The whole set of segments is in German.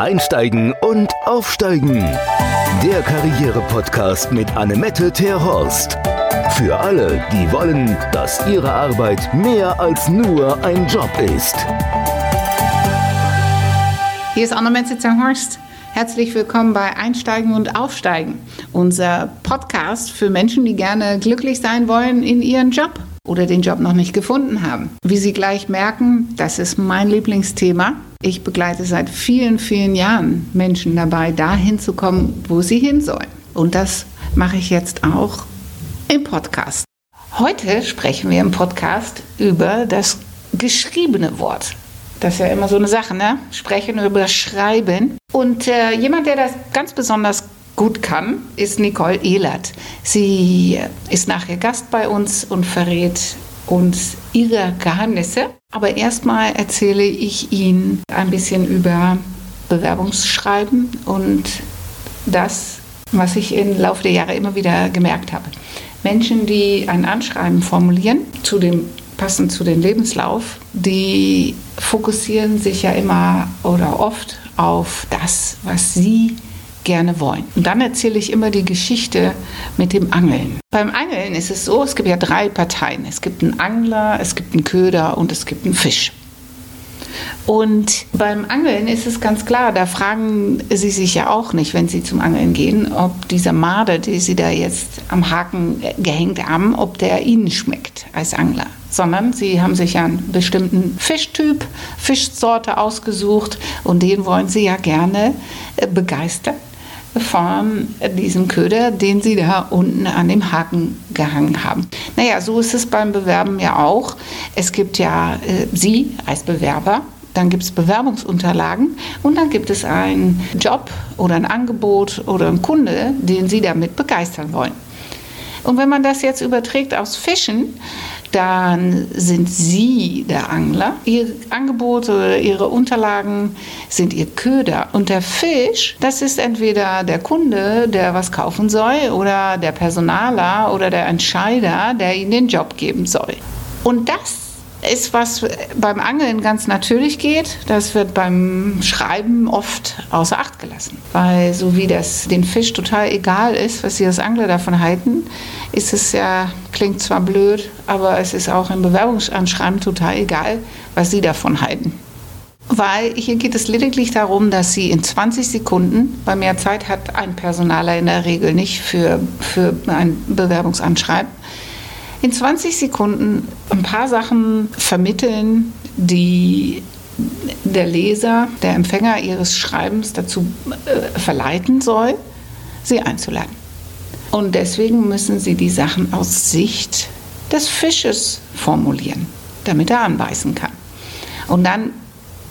Einsteigen und Aufsteigen. Der Karriere-Podcast mit Annemette Terhorst. Für alle, die wollen, dass ihre Arbeit mehr als nur ein Job ist. Hier ist Annemette Terhorst. Herzlich willkommen bei Einsteigen und Aufsteigen, unser Podcast für Menschen, die gerne glücklich sein wollen in ihrem Job oder den Job noch nicht gefunden haben. Wie Sie gleich merken, das ist mein Lieblingsthema. Ich begleite seit vielen, vielen Jahren Menschen dabei, dahin zu kommen, wo sie hin sollen. Und das mache ich jetzt auch im Podcast. Heute sprechen wir im Podcast über das geschriebene Wort. Das ist ja immer so eine Sache, ne? Sprechen über Schreiben. Und äh, jemand, der das ganz besonders gut kann, ist Nicole Ehlert. Sie ist nachher Gast bei uns und verrät uns ihre Geheimnisse. Aber erstmal erzähle ich Ihnen ein bisschen über Bewerbungsschreiben und das, was ich im Laufe der Jahre immer wieder gemerkt habe. Menschen, die ein Anschreiben formulieren, zu dem, passend zu dem Lebenslauf, die fokussieren sich ja immer oder oft auf das, was sie gerne wollen. Und dann erzähle ich immer die Geschichte mit dem Angeln. Beim Angeln ist es so, es gibt ja drei Parteien. Es gibt einen Angler, es gibt einen Köder und es gibt einen Fisch. Und beim Angeln ist es ganz klar, da fragen Sie sich ja auch nicht, wenn Sie zum Angeln gehen, ob dieser Marder, den Sie da jetzt am Haken gehängt haben, ob der Ihnen schmeckt als Angler. Sondern Sie haben sich ja einen bestimmten Fischtyp, Fischsorte ausgesucht und den wollen Sie ja gerne äh, begeistern von diesem Köder, den Sie da unten an dem Haken gehangen haben. Naja, so ist es beim Bewerben ja auch. Es gibt ja äh, Sie als Bewerber, dann gibt es Bewerbungsunterlagen und dann gibt es einen Job oder ein Angebot oder einen Kunde, den Sie damit begeistern wollen. Und wenn man das jetzt überträgt aufs Fischen, dann sind Sie der Angler. Ihr Angebot oder Ihre Unterlagen sind Ihr Köder. Und der Fisch, das ist entweder der Kunde, der was kaufen soll, oder der Personaler oder der Entscheider, der Ihnen den Job geben soll. Und das ist was beim Angeln ganz natürlich geht. Das wird beim Schreiben oft außer Acht gelassen. Weil so wie das den Fisch total egal ist, was sie als Angler davon halten, ist es ja, klingt zwar blöd, aber es ist auch im Bewerbungsanschreiben total egal, was sie davon halten. Weil hier geht es lediglich darum, dass sie in 20 Sekunden, bei mehr Zeit hat ein Personaler in der Regel nicht für, für ein Bewerbungsanschreiben, in 20 Sekunden ein paar Sachen vermitteln, die der Leser, der Empfänger ihres Schreibens dazu äh, verleiten soll, sie einzuladen. Und deswegen müssen sie die Sachen aus Sicht des Fisches formulieren, damit er anbeißen kann. Und dann,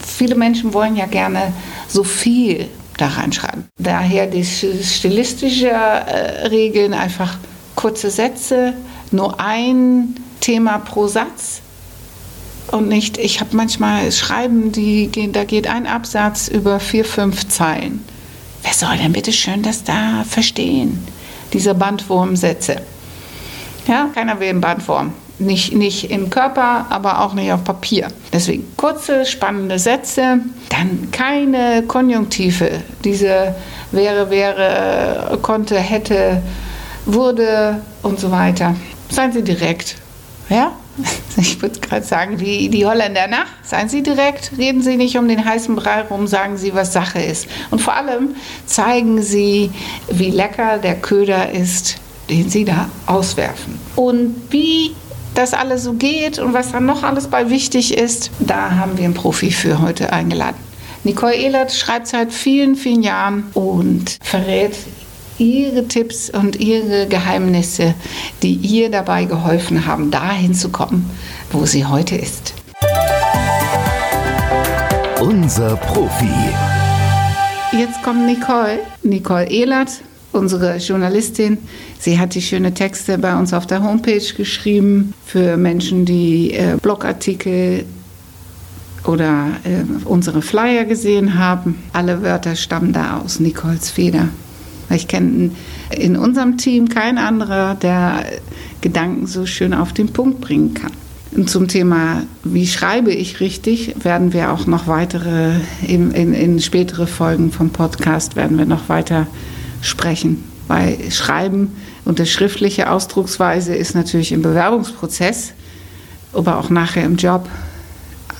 viele Menschen wollen ja gerne so viel da reinschreiben. Daher die stilistische äh, Regeln, einfach kurze Sätze, nur ein Thema pro Satz und nicht, ich habe manchmal Schreiben, die gehen, da geht ein Absatz über vier, fünf Zeilen. Wer soll denn bitte schön das da verstehen? Diese Bandwurmsätze. Ja, keiner will einen Bandwurm. Nicht, nicht im Körper, aber auch nicht auf Papier. Deswegen kurze, spannende Sätze, dann keine Konjunktive. Diese wäre, wäre, konnte, hätte, wurde und so weiter. Seien Sie direkt. Ja? Ich würde gerade sagen, wie die Holländer nach. Seien Sie direkt, reden Sie nicht um den heißen Brei rum, sagen Sie, was Sache ist. Und vor allem zeigen Sie, wie lecker der Köder ist, den Sie da auswerfen. Und wie das alles so geht und was dann noch alles bei wichtig ist, da haben wir einen Profi für heute eingeladen. Nicole Ehlert schreibt seit vielen, vielen Jahren und verrät ihre Tipps und ihre Geheimnisse, die ihr dabei geholfen haben, dahin zu kommen, wo sie heute ist. Unser Profi. Jetzt kommt Nicole, Nicole Ehlert, unsere Journalistin. Sie hat die schöne Texte bei uns auf der Homepage geschrieben für Menschen, die äh, Blogartikel oder äh, unsere Flyer gesehen haben. Alle Wörter stammen da aus Nicoles Feder. Ich kenne in unserem Team keinen anderer, der Gedanken so schön auf den Punkt bringen kann. Zum Thema, wie schreibe ich richtig, werden wir auch noch weitere, in, in, in spätere Folgen vom Podcast werden wir noch weiter sprechen. Weil Schreiben und die schriftliche Ausdrucksweise ist natürlich im Bewerbungsprozess, aber auch nachher im Job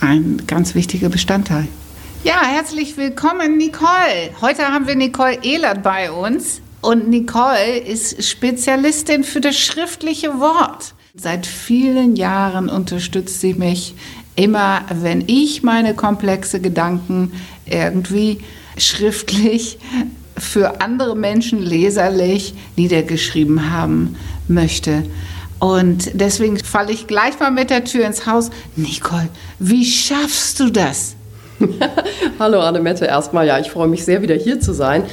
ein ganz wichtiger Bestandteil. Ja, herzlich willkommen, Nicole. Heute haben wir Nicole Ehlert bei uns. Und Nicole ist Spezialistin für das schriftliche Wort. Seit vielen Jahren unterstützt sie mich immer, wenn ich meine komplexe Gedanken irgendwie schriftlich für andere Menschen leserlich niedergeschrieben haben möchte. Und deswegen falle ich gleich mal mit der Tür ins Haus. Nicole, wie schaffst du das? Hallo Annemette, erstmal ja, ich freue mich sehr, wieder hier zu sein.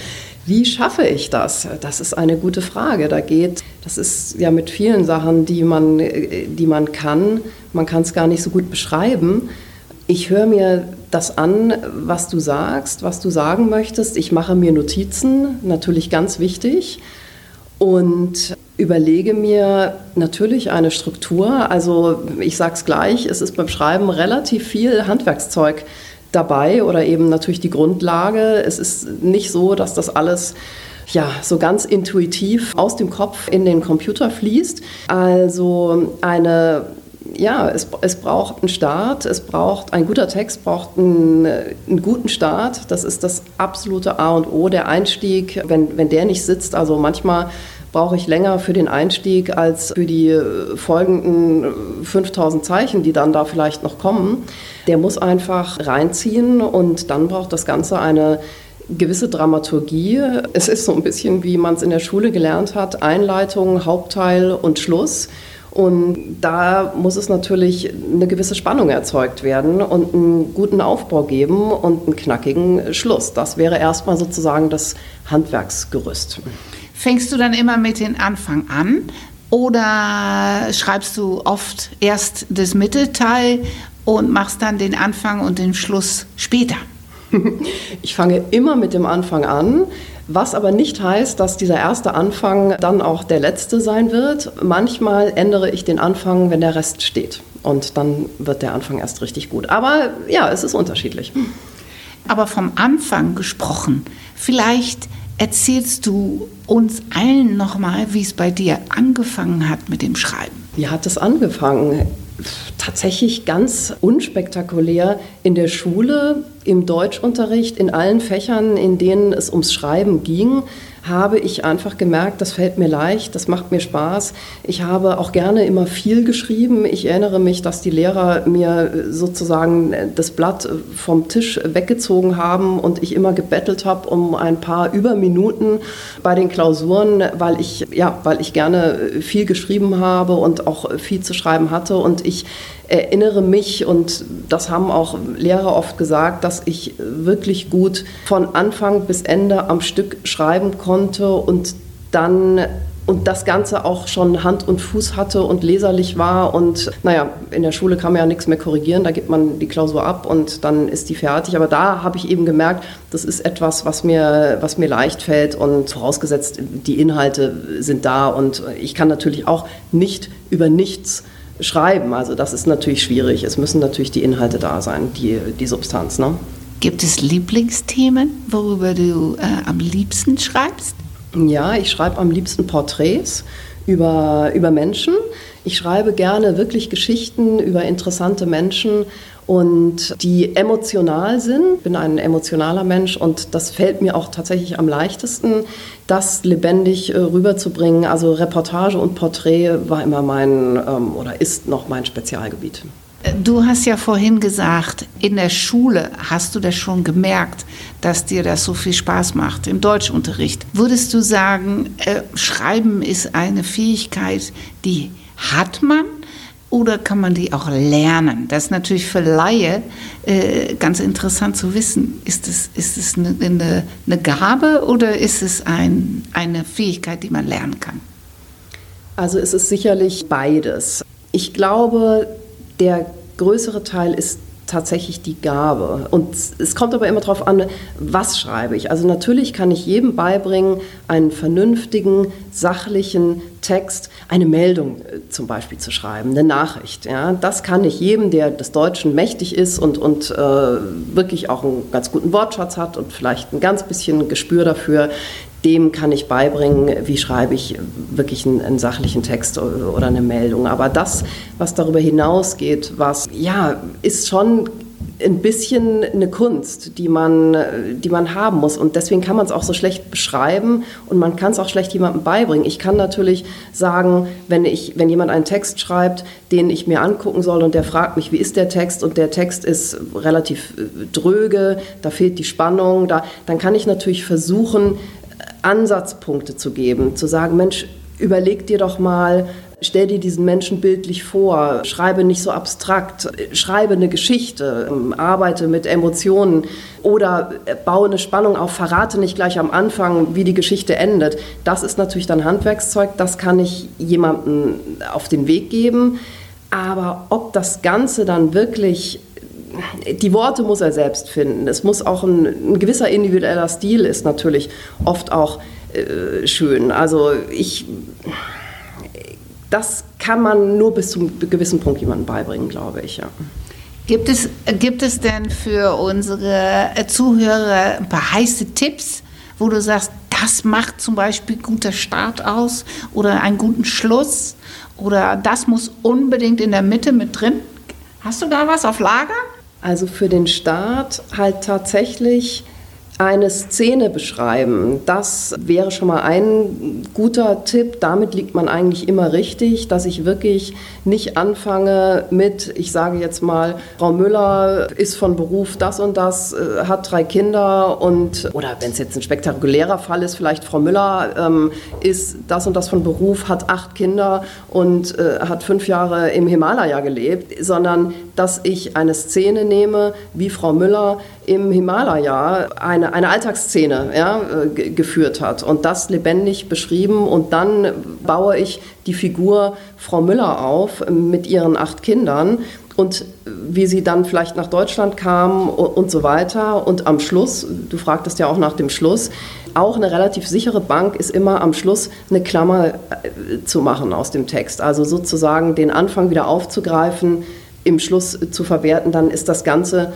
Wie schaffe ich das? Das ist eine gute Frage. Da geht, das ist ja mit vielen Sachen, die man, die man kann. Man kann es gar nicht so gut beschreiben. Ich höre mir das an, was du sagst, was du sagen möchtest. Ich mache mir Notizen, natürlich ganz wichtig. Und überlege mir natürlich eine Struktur. Also ich sage es gleich, es ist beim Schreiben relativ viel Handwerkszeug dabei oder eben natürlich die Grundlage. Es ist nicht so, dass das alles ja, so ganz intuitiv aus dem Kopf in den Computer fließt. Also eine ja, es, es braucht einen Start, es braucht, ein guter Text braucht einen, einen, guten Start. Das ist das absolute A und O, der Einstieg. Wenn, wenn der nicht sitzt, also manchmal brauche ich länger für den Einstieg als für die äh, folgenden 5000 äh, Zeichen, die dann da vielleicht noch kommen. Der muss einfach reinziehen und dann braucht das Ganze eine gewisse Dramaturgie. Es ist so ein bisschen, wie man es in der Schule gelernt hat, Einleitung, Hauptteil und Schluss. Und da muss es natürlich eine gewisse Spannung erzeugt werden und einen guten Aufbau geben und einen knackigen Schluss. Das wäre erstmal sozusagen das Handwerksgerüst. Fängst du dann immer mit dem Anfang an oder schreibst du oft erst das Mittelteil und machst dann den Anfang und den Schluss später? Ich fange immer mit dem Anfang an, was aber nicht heißt, dass dieser erste Anfang dann auch der letzte sein wird. Manchmal ändere ich den Anfang, wenn der Rest steht. Und dann wird der Anfang erst richtig gut. Aber ja, es ist unterschiedlich. Aber vom Anfang gesprochen, vielleicht erzählst du uns allen nochmal, wie es bei dir angefangen hat mit dem Schreiben. Wie hat es angefangen? Tatsächlich ganz unspektakulär in der Schule, im Deutschunterricht, in allen Fächern, in denen es ums Schreiben ging habe ich einfach gemerkt, das fällt mir leicht, das macht mir Spaß. Ich habe auch gerne immer viel geschrieben. Ich erinnere mich, dass die Lehrer mir sozusagen das Blatt vom Tisch weggezogen haben und ich immer gebettelt habe um ein paar Überminuten bei den Klausuren, weil ich, ja, weil ich gerne viel geschrieben habe und auch viel zu schreiben hatte und ich erinnere mich, und das haben auch Lehrer oft gesagt, dass ich wirklich gut von Anfang bis Ende am Stück schreiben konnte und dann und das Ganze auch schon Hand und Fuß hatte und leserlich war. Und naja, in der Schule kann man ja nichts mehr korrigieren, da gibt man die Klausur ab und dann ist die fertig. Aber da habe ich eben gemerkt, das ist etwas, was mir, was mir leicht fällt und vorausgesetzt, die Inhalte sind da und ich kann natürlich auch nicht über nichts schreiben. Also das ist natürlich schwierig. Es müssen natürlich die Inhalte da sein, die, die Substanz. Ne? Gibt es Lieblingsthemen, worüber du äh, am liebsten schreibst? Ja, ich schreibe am liebsten Porträts über, über Menschen. Ich schreibe gerne wirklich Geschichten über interessante Menschen und die emotional sind. Ich bin ein emotionaler Mensch und das fällt mir auch tatsächlich am leichtesten, das lebendig äh, rüberzubringen. Also Reportage und Porträt war immer mein ähm, oder ist noch mein Spezialgebiet. Du hast ja vorhin gesagt, in der Schule hast du das schon gemerkt, dass dir das so viel Spaß macht, im Deutschunterricht. Würdest du sagen, äh, Schreiben ist eine Fähigkeit, die hat man oder kann man die auch lernen? Das ist natürlich für Laie äh, ganz interessant zu wissen. Ist es, ist es eine, eine, eine Gabe oder ist es ein, eine Fähigkeit, die man lernen kann? Also es ist sicherlich beides. Ich glaube, der größere Teil ist tatsächlich die Gabe. Und es kommt aber immer darauf an, was schreibe ich. Also natürlich kann ich jedem beibringen, einen vernünftigen, sachlichen Text, eine Meldung äh, zum Beispiel zu schreiben, eine Nachricht. Ja. Das kann ich jedem, der des Deutschen mächtig ist und, und äh, wirklich auch einen ganz guten Wortschatz hat und vielleicht ein ganz bisschen Gespür dafür, dem kann ich beibringen, wie schreibe ich wirklich einen, einen, sachlichen Text oder eine Meldung. Aber das, was darüber hinausgeht, was ja, ist schon ein bisschen eine Kunst, die man, die man haben muss. Und deswegen kann man es auch so schlecht beschreiben und man kann es auch schlecht jemandem beibringen. Ich kann natürlich sagen, wenn, ich, wenn jemand einen Text schreibt, den ich mir angucken soll und der fragt mich, wie ist der Text und der Text ist relativ äh, dröge, da fehlt die Spannung, da, dann kann ich natürlich versuchen, Ansatzpunkte zu geben, zu sagen, Mensch, überleg dir doch mal, stell dir diesen Menschen bildlich vor, schreibe nicht so abstrakt, schreibe eine Geschichte, arbeite mit Emotionen oder baue eine Spannung auf, verrate nicht gleich am Anfang, wie die Geschichte endet. Das ist natürlich dann Handwerkszeug, das kann ich jemandem auf den Weg geben. Aber ob das Ganze dann wirklich die Worte muss er selbst finden. Es muss auch ein, ein gewisser individueller Stil ist natürlich oft auch äh, schön. Also ich, das kann man nur bis zu einem gewissen Punkt jemandem beibringen, glaube ich. Ja. Gibt es, gibt es denn für unsere Zuhörer ein paar heiße Tipps, wo du sagst, das macht zum Beispiel guter Start aus oder einen guten Schluss oder das muss unbedingt in der Mitte mit drin? Hast du da was auf Lager? Also für den Start halt tatsächlich eine Szene beschreiben. Das wäre schon mal ein guter Tipp. Damit liegt man eigentlich immer richtig, dass ich wirklich nicht anfange mit, ich sage jetzt mal, Frau Müller ist von Beruf das und das, äh, hat drei Kinder und, oder wenn es jetzt ein spektakulärer Fall ist, vielleicht Frau Müller ähm, ist das und das von Beruf, hat acht Kinder und äh, hat fünf Jahre im Himalaya gelebt, sondern dass ich eine Szene nehme, wie Frau Müller im Himalaya eine, eine Alltagsszene ja, äh, geführt hat und das lebendig beschrieben und dann baue ich die Figur Frau Müller auf mit ihren acht Kindern und wie sie dann vielleicht nach Deutschland kam und so weiter. Und am Schluss, du fragtest ja auch nach dem Schluss, auch eine relativ sichere Bank ist immer am Schluss eine Klammer äh, zu machen aus dem Text. Also sozusagen den Anfang wieder aufzugreifen, im Schluss zu verwerten, dann ist das Ganze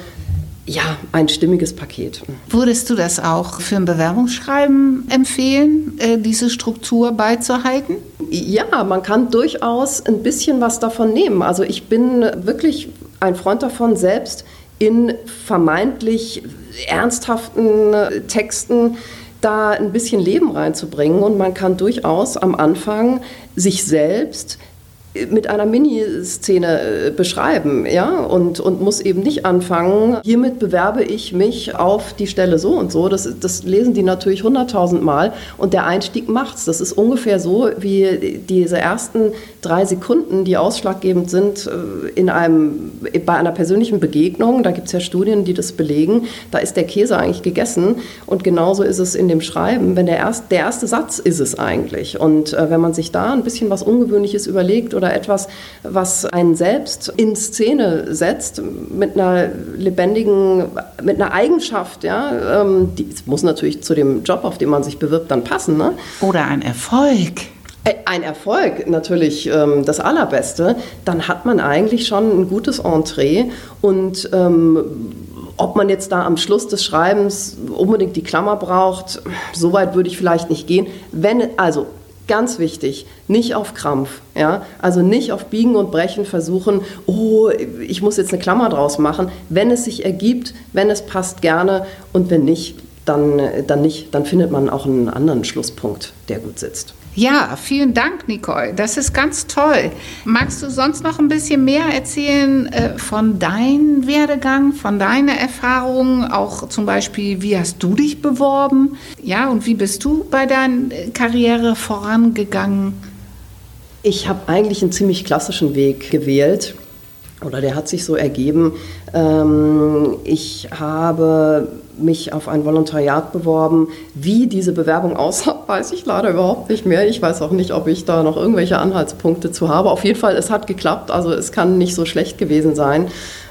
ja, ein stimmiges Paket. Würdest du das auch für ein Bewerbungsschreiben empfehlen, äh, diese Struktur beizuhalten? Ja, man kann durchaus ein bisschen was davon nehmen. Also ich bin wirklich ein Freund davon, selbst in vermeintlich ernsthaften Texten da ein bisschen Leben reinzubringen. Und man kann durchaus am Anfang sich selbst mit einer Miniszene äh, beschreiben, ja, und, und muss eben nicht anfangen, hiermit bewerbe ich mich auf die Stelle so und so. Das, das lesen die natürlich hunderttausend Mal und der Einstieg macht's. Das ist ungefähr so wie diese ersten drei Sekunden, die ausschlaggebend sind äh, in einem, bei einer persönlichen Begegnung. Da gibt es ja Studien, die das belegen. Da ist der Käse eigentlich gegessen und genauso ist es in dem Schreiben. Wenn der, erst, der erste Satz ist es eigentlich und äh, wenn man sich da ein bisschen was Ungewöhnliches überlegt oder etwas, was einen selbst in Szene setzt, mit einer lebendigen, mit einer Eigenschaft, ja, ähm, die muss natürlich zu dem Job, auf den man sich bewirbt, dann passen. Ne? Oder ein Erfolg. Äh, ein Erfolg, natürlich ähm, das Allerbeste, dann hat man eigentlich schon ein gutes Entree und ähm, ob man jetzt da am Schluss des Schreibens unbedingt die Klammer braucht, so weit würde ich vielleicht nicht gehen. Wenn, also Ganz wichtig, nicht auf Krampf, ja? also nicht auf Biegen und Brechen versuchen, oh, ich muss jetzt eine Klammer draus machen. Wenn es sich ergibt, wenn es passt, gerne und wenn nicht, dann, dann nicht, dann findet man auch einen anderen Schlusspunkt, der gut sitzt. Ja, vielen Dank, Nicole. Das ist ganz toll. Magst du sonst noch ein bisschen mehr erzählen äh, von deinem Werdegang, von deiner Erfahrungen? Auch zum Beispiel, wie hast du dich beworben? Ja, und wie bist du bei deiner Karriere vorangegangen? Ich habe eigentlich einen ziemlich klassischen Weg gewählt oder der hat sich so ergeben. Ähm, ich habe mich auf ein Volontariat beworben. Wie diese Bewerbung aussah, weiß ich leider überhaupt nicht mehr. Ich weiß auch nicht, ob ich da noch irgendwelche Anhaltspunkte zu habe. Auf jeden Fall, es hat geklappt. Also es kann nicht so schlecht gewesen sein.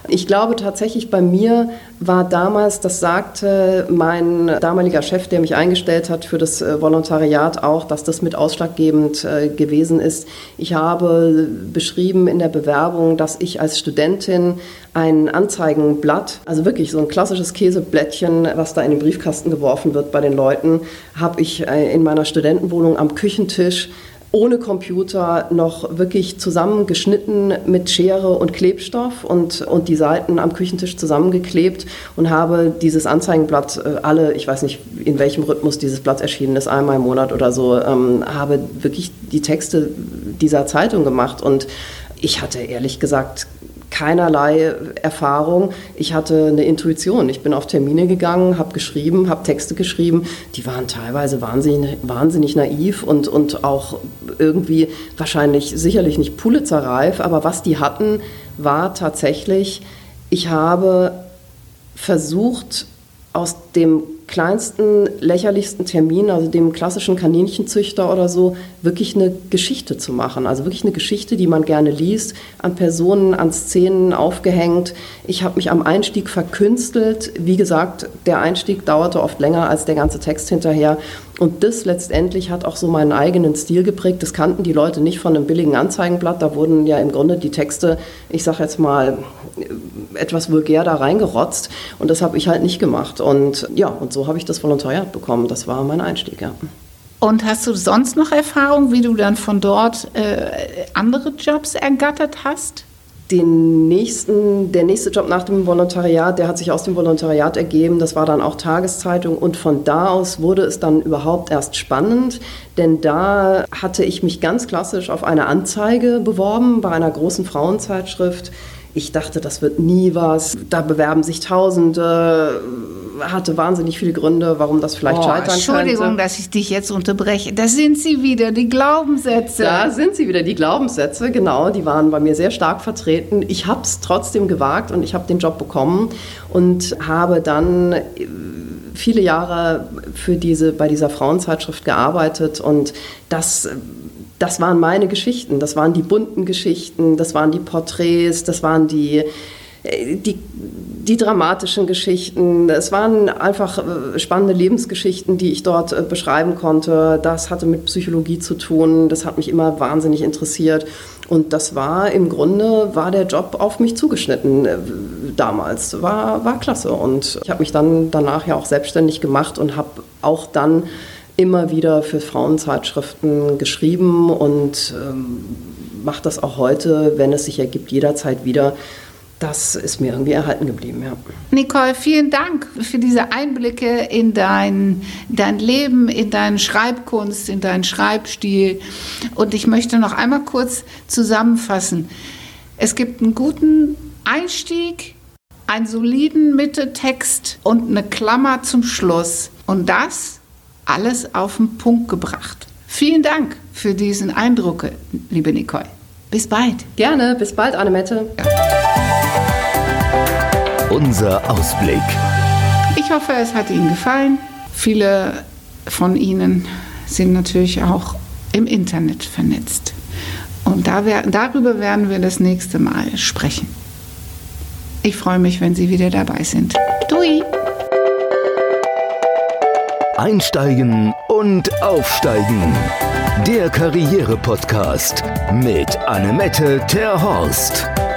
Ich glaube tatsächlich, bei mir war damals, das sagte mein damaliger Chef, der mich eingestellt hat für das äh, Volontariat auch, dass das mit ausschlaggebend äh, gewesen ist. Ich habe beschrieben in der Bewerbung, dass ich als Studentin ein Anzeigenblatt, also wirklich so ein klassisches Käseblättchen, was da in den Briefkasten geworfen wird bei den Leuten, habe ich äh, in meiner Studentenwohnung am Küchentisch ohne Computer noch wirklich zusammengeschnitten mit Schere und Klebstoff und, und die Seiten am Küchentisch zusammengeklebt und habe dieses Anzeigenblatt äh, alle, ich weiß nicht, in welchem Rhythmus dieses Blatt erschienen ist, einmal im Monat oder so, ähm, habe wirklich die Texte dieser Zeitung gemacht. Und ich hatte ehrlich gesagt keinerlei Erfahrung. Ich hatte eine Intuition. Ich bin auf Termine gegangen, habe geschrieben, habe Texte geschrieben. Die waren teilweise wahnsinnig, wahnsinnig naiv und, und auch irgendwie wahrscheinlich sicherlich nicht Pulitzer-reif. Aber was die hatten, war tatsächlich, ich habe versucht, aus dem kleinsten, lächerlichsten Termin, also dem klassischen Kaninchenzüchter oder so, wirklich eine Geschichte zu machen. Also wirklich eine Geschichte, die man gerne liest, an Personen, an Szenen aufgehängt. Ich habe mich am Einstieg verkünstelt. Wie gesagt, der Einstieg dauerte oft länger als der ganze Text hinterher. Und das letztendlich hat auch so meinen eigenen Stil geprägt. Das kannten die Leute nicht von einem billigen Anzeigenblatt. Da wurden ja im Grunde die Texte, ich sage jetzt mal, etwas vulgär da reingerotzt. Und das habe ich halt nicht gemacht. Und ja, und so habe ich das Volontariat bekommen. Das war mein Einstieg, ja. Und hast du sonst noch Erfahrung, wie du dann von dort äh, andere Jobs ergattert hast? Den nächsten, der nächste Job nach dem Volontariat, der hat sich aus dem Volontariat ergeben. Das war dann auch Tageszeitung und von da aus wurde es dann überhaupt erst spannend, denn da hatte ich mich ganz klassisch auf eine Anzeige beworben bei einer großen Frauenzeitschrift. Ich dachte, das wird nie was. Da bewerben sich Tausende hatte wahnsinnig viele Gründe, warum das vielleicht oh, scheitern Entschuldigung, könnte. dass ich dich jetzt unterbreche. Da sind sie wieder, die Glaubenssätze. Da sind sie wieder, die Glaubenssätze, genau. Die waren bei mir sehr stark vertreten. Ich habe es trotzdem gewagt und ich habe den Job bekommen und habe dann äh, viele Jahre für diese, bei dieser Frauenzeitschrift gearbeitet und das das waren meine Geschichten, das waren die bunten Geschichten, das waren die Porträts, das waren die, die, die dramatischen Geschichten. Es waren einfach äh, spannende Lebensgeschichten, die ich dort äh, beschreiben konnte. Das hatte mit Psychologie zu tun. Das hat mich immer wahnsinnig interessiert. Und das war im Grunde, war der Job auf mich zugeschnitten damals. War, war klasse. Und ich habe mich dann danach ja auch selbstständig gemacht und habe auch dann immer wieder für Frauenzeitschriften geschrieben und ähm, mache das auch heute, wenn es sich ergibt, jederzeit wieder das ist mir irgendwie erhalten geblieben, ja. Nicole, vielen Dank für diese Einblicke in dein, dein Leben, in deine Schreibkunst, in deinen Schreibstil. Und ich möchte noch einmal kurz zusammenfassen. Es gibt einen guten Einstieg, einen soliden Mitteltext und eine Klammer zum Schluss. Und das alles auf den Punkt gebracht. Vielen Dank für diesen Eindruck, liebe Nicole. Bis bald. Gerne, bis bald, Annemette. Unser Ausblick. Ich hoffe, es hat Ihnen gefallen. Viele von Ihnen sind natürlich auch im Internet vernetzt. Und da wär, darüber werden wir das nächste Mal sprechen. Ich freue mich, wenn Sie wieder dabei sind. Dui! Einsteigen und Aufsteigen. Der Karriere-Podcast mit Annemette Terhorst.